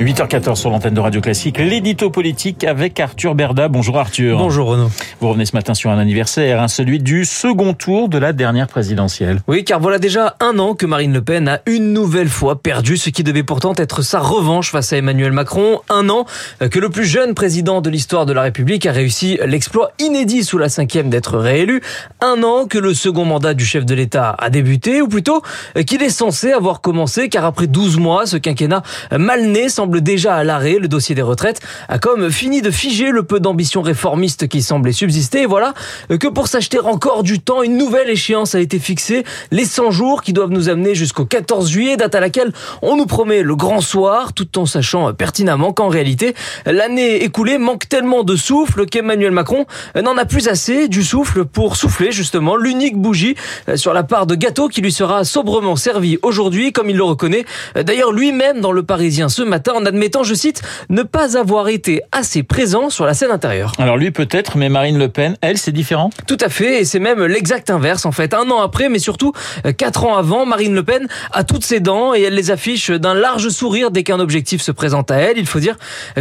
8h14 sur l'antenne de Radio Classique, l'édito politique avec Arthur Berda. Bonjour Arthur. Bonjour Renaud. Vous revenez ce matin sur un anniversaire, hein, celui du second tour de la dernière présidentielle. Oui, car voilà déjà un an que Marine Le Pen a une nouvelle fois perdu ce qui devait pourtant être sa revanche face à Emmanuel Macron. Un an que le plus jeune président de l'histoire de la République a réussi l'exploit inédit sous la cinquième d'être réélu. Un an que le second mandat du chef de l'État a débuté, ou plutôt qu'il est censé avoir commencé, car après 12 mois, ce quinquennat mal né semble déjà à l'arrêt. Le dossier des retraites a comme fini de figer le peu d'ambition réformiste qui semblait subsister. Et voilà que pour s'acheter encore du temps, une nouvelle échéance a été fixée. Les 100 jours qui doivent nous amener jusqu'au 14 juillet, date à laquelle on nous promet le grand soir, tout en sachant pertinemment qu'en réalité, l'année écoulée manque tellement de souffle qu'Emmanuel Macron n'en a plus assez du souffle pour souffler justement l'unique bougie sur la part de gâteau qui lui sera sobrement servie aujourd'hui, comme il le reconnaît. D'ailleurs, lui-même dans le Parisien ce matin, en admettant, je cite, ne pas avoir été assez présent sur la scène intérieure. Alors lui peut-être, mais Marine Le Pen, elle, c'est différent? Tout à fait, et c'est même l'exact inverse en fait. Un an après, mais surtout euh, quatre ans avant, Marine Le Pen a toutes ses dents et elle les affiche d'un large sourire dès qu'un objectif se présente à elle. Il faut dire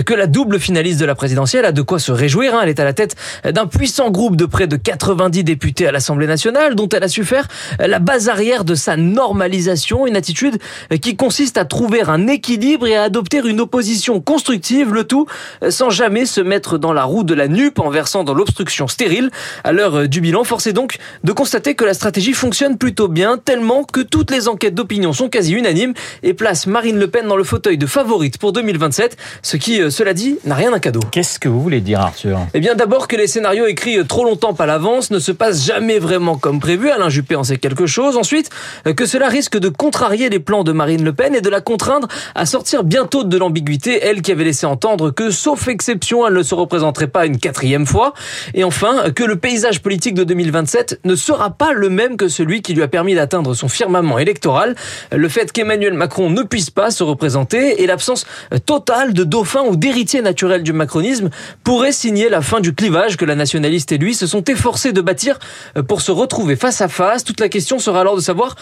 que la double finaliste de la présidentielle a de quoi se réjouir. Hein. Elle est à la tête d'un puissant groupe de près de 90 députés à l'Assemblée nationale, dont elle a su faire la base arrière de sa normalisation, une attitude qui consiste à trouver un équilibre et à adopter une opposition constructive, le tout euh, sans jamais se mettre dans la roue de la nupe en versant dans l'obstruction stérile. À l'heure euh, du bilan, force est donc de constater que la stratégie fonctionne plutôt bien, tellement que toutes les enquêtes d'opinion sont quasi unanimes et placent Marine Le Pen dans le fauteuil de favorite pour 2027, ce qui, euh, cela dit, n'a rien d'un cadeau. Qu'est-ce que vous voulez dire, Arthur? Eh bien, d'abord que les scénarios écrits trop longtemps à l'avance ne se passent jamais vraiment comme prévu. Alain Juppé en sait quelque chose. Ensuite, que cela risque de contrarier les plans de Marine Le Pen et de la contraindre à sortir bientôt de l'ambiguïté, elle qui avait laissé entendre que, sauf exception, elle ne se représenterait pas une quatrième fois. Et enfin, que le paysage politique de 2027 ne sera pas le même que celui qui lui a permis d'atteindre son firmament électoral. Le fait qu'Emmanuel Macron ne puisse pas se représenter et l'absence totale de dauphin ou d'héritier naturel du macronisme pourrait signer la fin du clivage que la nationaliste et lui se sont efforcés de bâtir pour se retrouver face à face. Toute la question sera alors de savoir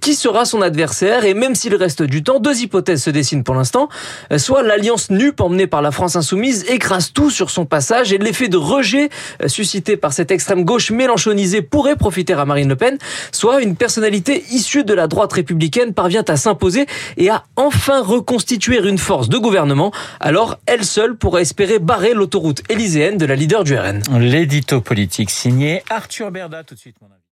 qui sera son adversaire et même s'il reste du temps, deux hypothèses se dessinent pour l'instant. Soit l'alliance NUP emmenée par la France insoumise écrase tout sur son passage et l'effet de rejet euh, suscité par cette extrême gauche mélanchonisée pourrait profiter à Marine Le Pen, soit une personnalité issue de la droite républicaine parvient à s'imposer et à enfin reconstituer une force de gouvernement, alors elle seule pourrait espérer barrer l'autoroute élyséenne de la leader du RN. L'édito politique signé Arthur Berda de suite.